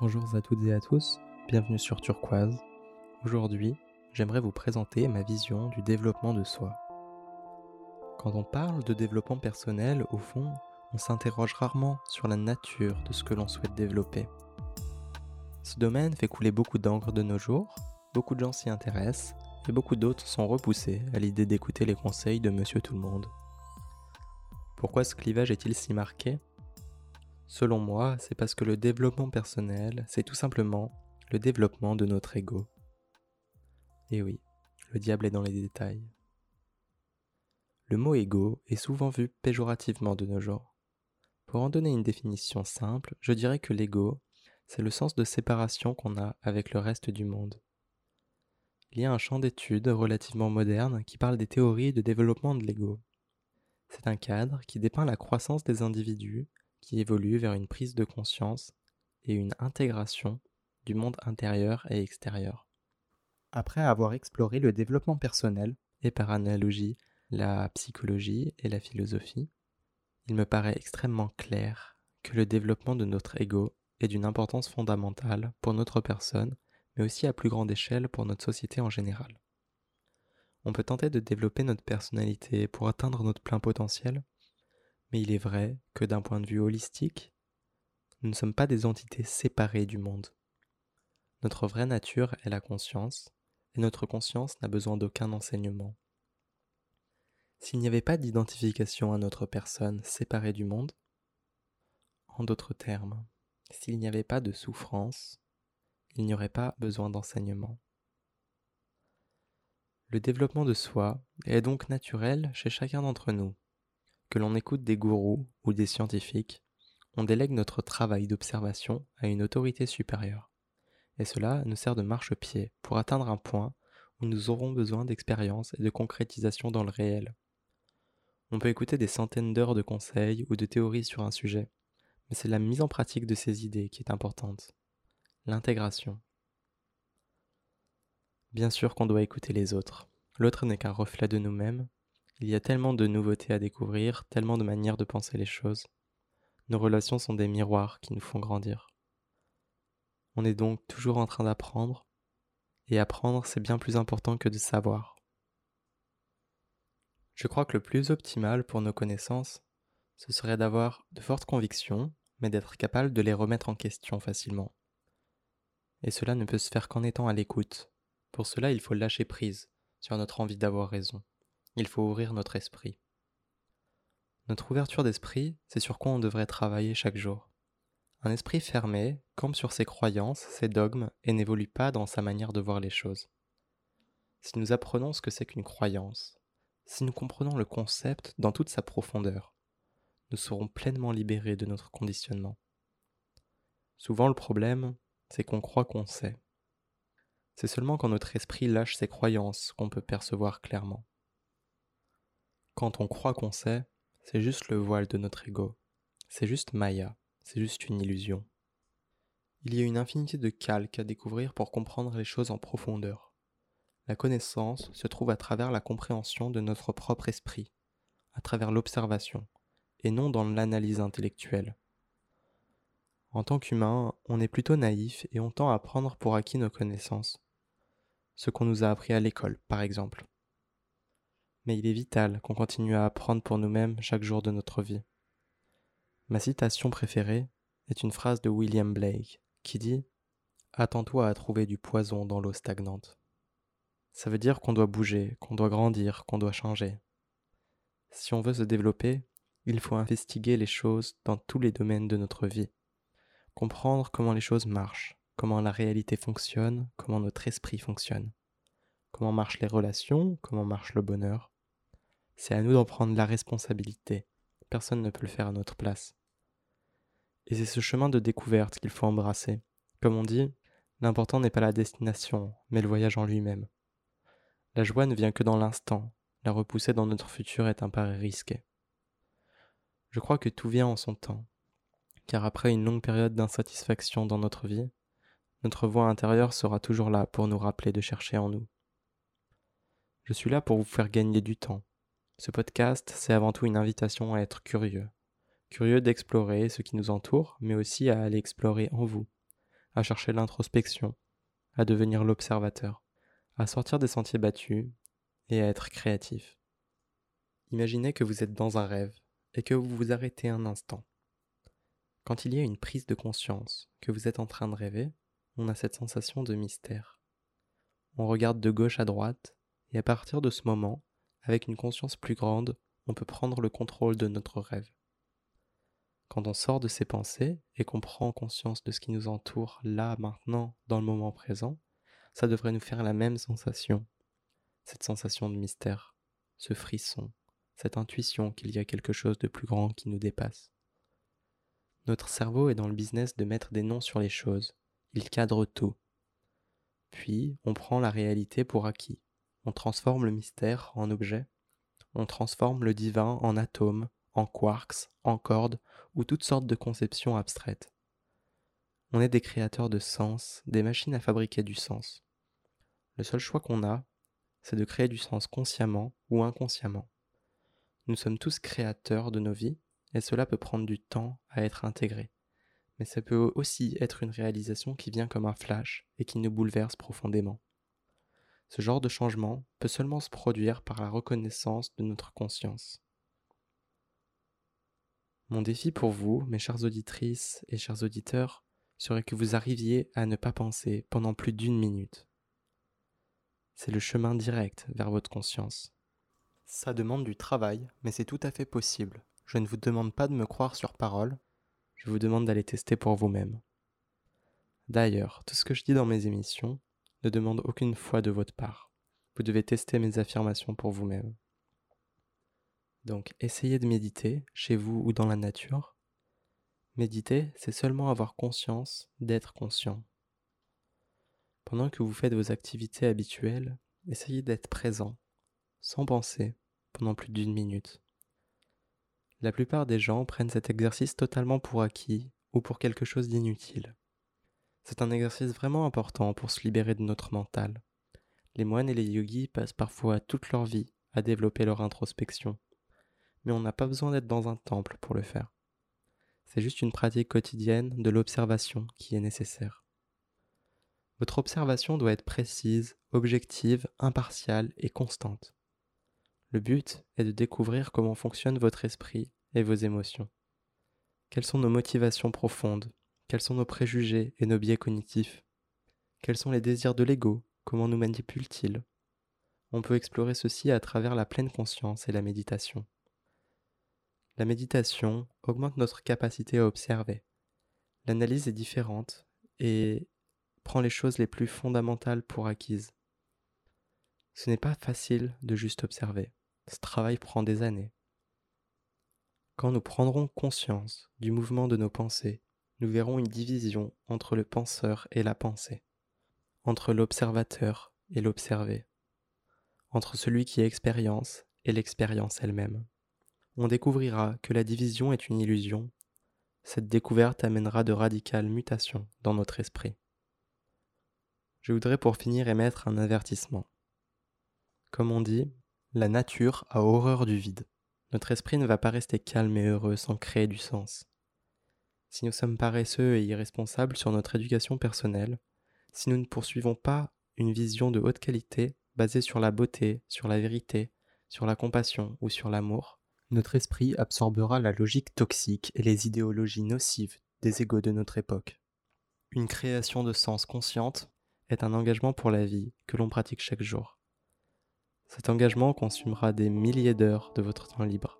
Bonjour à toutes et à tous, bienvenue sur Turquoise. Aujourd'hui, j'aimerais vous présenter ma vision du développement de soi. Quand on parle de développement personnel, au fond, on s'interroge rarement sur la nature de ce que l'on souhaite développer. Ce domaine fait couler beaucoup d'encre de nos jours, beaucoup de gens s'y intéressent, et beaucoup d'autres sont repoussés à l'idée d'écouter les conseils de Monsieur Tout le Monde. Pourquoi ce clivage est-il si marqué? Selon moi, c'est parce que le développement personnel, c'est tout simplement le développement de notre ego. Et oui, le diable est dans les détails. Le mot ego est souvent vu péjorativement de nos jours. Pour en donner une définition simple, je dirais que l'ego, c'est le sens de séparation qu'on a avec le reste du monde. Il y a un champ d'études relativement moderne qui parle des théories de développement de l'ego. C'est un cadre qui dépeint la croissance des individus qui évolue vers une prise de conscience et une intégration du monde intérieur et extérieur. Après avoir exploré le développement personnel et par analogie la psychologie et la philosophie, il me paraît extrêmement clair que le développement de notre ego est d'une importance fondamentale pour notre personne, mais aussi à plus grande échelle pour notre société en général. On peut tenter de développer notre personnalité pour atteindre notre plein potentiel, mais il est vrai que d'un point de vue holistique, nous ne sommes pas des entités séparées du monde. Notre vraie nature est la conscience, et notre conscience n'a besoin d'aucun enseignement. S'il n'y avait pas d'identification à notre personne séparée du monde, en d'autres termes, s'il n'y avait pas de souffrance, il n'y aurait pas besoin d'enseignement. Le développement de soi est donc naturel chez chacun d'entre nous. Que l'on écoute des gourous ou des scientifiques, on délègue notre travail d'observation à une autorité supérieure. Et cela nous sert de marchepied pour atteindre un point où nous aurons besoin d'expérience et de concrétisation dans le réel. On peut écouter des centaines d'heures de conseils ou de théories sur un sujet, mais c'est la mise en pratique de ces idées qui est importante. L'intégration. Bien sûr qu'on doit écouter les autres. L'autre n'est qu'un reflet de nous-mêmes, il y a tellement de nouveautés à découvrir, tellement de manières de penser les choses. Nos relations sont des miroirs qui nous font grandir. On est donc toujours en train d'apprendre, et apprendre c'est bien plus important que de savoir. Je crois que le plus optimal pour nos connaissances, ce serait d'avoir de fortes convictions, mais d'être capable de les remettre en question facilement. Et cela ne peut se faire qu'en étant à l'écoute. Pour cela, il faut lâcher prise sur notre envie d'avoir raison il faut ouvrir notre esprit. Notre ouverture d'esprit, c'est sur quoi on devrait travailler chaque jour. Un esprit fermé campe sur ses croyances, ses dogmes et n'évolue pas dans sa manière de voir les choses. Si nous apprenons ce que c'est qu'une croyance, si nous comprenons le concept dans toute sa profondeur, nous serons pleinement libérés de notre conditionnement. Souvent le problème, c'est qu'on croit qu'on sait. C'est seulement quand notre esprit lâche ses croyances qu'on peut percevoir clairement. Quand on croit qu'on sait, c'est juste le voile de notre ego. C'est juste Maya, c'est juste une illusion. Il y a une infinité de calques à découvrir pour comprendre les choses en profondeur. La connaissance se trouve à travers la compréhension de notre propre esprit, à travers l'observation, et non dans l'analyse intellectuelle. En tant qu'humain, on est plutôt naïf et on tend à prendre pour acquis nos connaissances. Ce qu'on nous a appris à l'école, par exemple mais il est vital qu'on continue à apprendre pour nous-mêmes chaque jour de notre vie. Ma citation préférée est une phrase de William Blake qui dit Attends-toi à trouver du poison dans l'eau stagnante. Ça veut dire qu'on doit bouger, qu'on doit grandir, qu'on doit changer. Si on veut se développer, il faut investiguer les choses dans tous les domaines de notre vie, comprendre comment les choses marchent, comment la réalité fonctionne, comment notre esprit fonctionne, comment marchent les relations, comment marche le bonheur, c'est à nous d'en prendre la responsabilité. Personne ne peut le faire à notre place. Et c'est ce chemin de découverte qu'il faut embrasser. Comme on dit, l'important n'est pas la destination, mais le voyage en lui-même. La joie ne vient que dans l'instant, la repousser dans notre futur est un pari risqué. Je crois que tout vient en son temps, car après une longue période d'insatisfaction dans notre vie, notre voix intérieure sera toujours là pour nous rappeler de chercher en nous. Je suis là pour vous faire gagner du temps, ce podcast, c'est avant tout une invitation à être curieux. Curieux d'explorer ce qui nous entoure, mais aussi à aller explorer en vous, à chercher l'introspection, à devenir l'observateur, à sortir des sentiers battus et à être créatif. Imaginez que vous êtes dans un rêve et que vous vous arrêtez un instant. Quand il y a une prise de conscience que vous êtes en train de rêver, on a cette sensation de mystère. On regarde de gauche à droite et à partir de ce moment, avec une conscience plus grande, on peut prendre le contrôle de notre rêve. Quand on sort de ses pensées et qu'on prend conscience de ce qui nous entoure là, maintenant, dans le moment présent, ça devrait nous faire la même sensation. Cette sensation de mystère, ce frisson, cette intuition qu'il y a quelque chose de plus grand qui nous dépasse. Notre cerveau est dans le business de mettre des noms sur les choses. Il cadre tout. Puis, on prend la réalité pour acquis. On transforme le mystère en objet. On transforme le divin en atome, en quarks, en cordes ou toutes sortes de conceptions abstraites. On est des créateurs de sens, des machines à fabriquer du sens. Le seul choix qu'on a, c'est de créer du sens consciemment ou inconsciemment. Nous sommes tous créateurs de nos vies, et cela peut prendre du temps à être intégré. Mais ça peut aussi être une réalisation qui vient comme un flash et qui nous bouleverse profondément. Ce genre de changement peut seulement se produire par la reconnaissance de notre conscience. Mon défi pour vous, mes chères auditrices et chers auditeurs, serait que vous arriviez à ne pas penser pendant plus d'une minute. C'est le chemin direct vers votre conscience. Ça demande du travail, mais c'est tout à fait possible. Je ne vous demande pas de me croire sur parole, je vous demande d'aller tester pour vous-même. D'ailleurs, tout ce que je dis dans mes émissions ne demande aucune foi de votre part. Vous devez tester mes affirmations pour vous-même. Donc essayez de méditer, chez vous ou dans la nature. Méditer, c'est seulement avoir conscience d'être conscient. Pendant que vous faites vos activités habituelles, essayez d'être présent, sans penser, pendant plus d'une minute. La plupart des gens prennent cet exercice totalement pour acquis ou pour quelque chose d'inutile. C'est un exercice vraiment important pour se libérer de notre mental. Les moines et les yogis passent parfois toute leur vie à développer leur introspection mais on n'a pas besoin d'être dans un temple pour le faire. C'est juste une pratique quotidienne de l'observation qui est nécessaire. Votre observation doit être précise, objective, impartiale et constante. Le but est de découvrir comment fonctionne votre esprit et vos émotions. Quelles sont nos motivations profondes Quels sont nos préjugés et nos biais cognitifs? Quels sont les désirs de l'ego? Comment nous manipulent-ils On peut explorer ceci à travers la pleine conscience et la méditation. La méditation augmente notre capacité à observer. L'analyse est différente et prend les choses les plus fondamentales pour acquises. Ce n'est pas facile de juste observer. Ce travail prend des années. Quand nous prendrons conscience du mouvement de nos pensées, nous verrons une division entre le penseur et la pensée, entre l'observateur et l'observé, entre celui qui expérience et l'expérience elle-même on découvrira que la division est une illusion. Cette découverte amènera de radicales mutations dans notre esprit. Je voudrais pour finir émettre un avertissement. Comme on dit, la nature a horreur du vide. Notre esprit ne va pas rester calme et heureux sans créer du sens. Si nous sommes paresseux et irresponsables sur notre éducation personnelle, si nous ne poursuivons pas une vision de haute qualité basée sur la beauté, sur la vérité, sur la compassion ou sur l'amour, notre esprit absorbera la logique toxique et les idéologies nocives des égaux de notre époque. Une création de sens consciente est un engagement pour la vie que l'on pratique chaque jour. Cet engagement consumera des milliers d'heures de votre temps libre,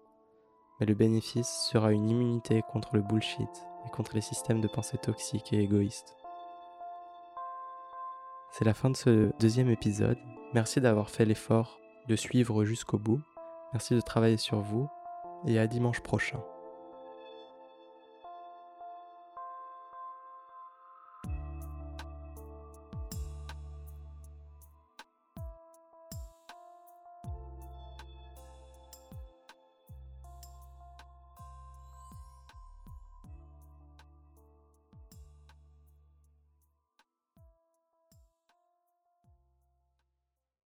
mais le bénéfice sera une immunité contre le bullshit contre les systèmes de pensée toxiques et égoïstes. C'est la fin de ce deuxième épisode. Merci d'avoir fait l'effort de suivre jusqu'au bout. Merci de travailler sur vous et à dimanche prochain.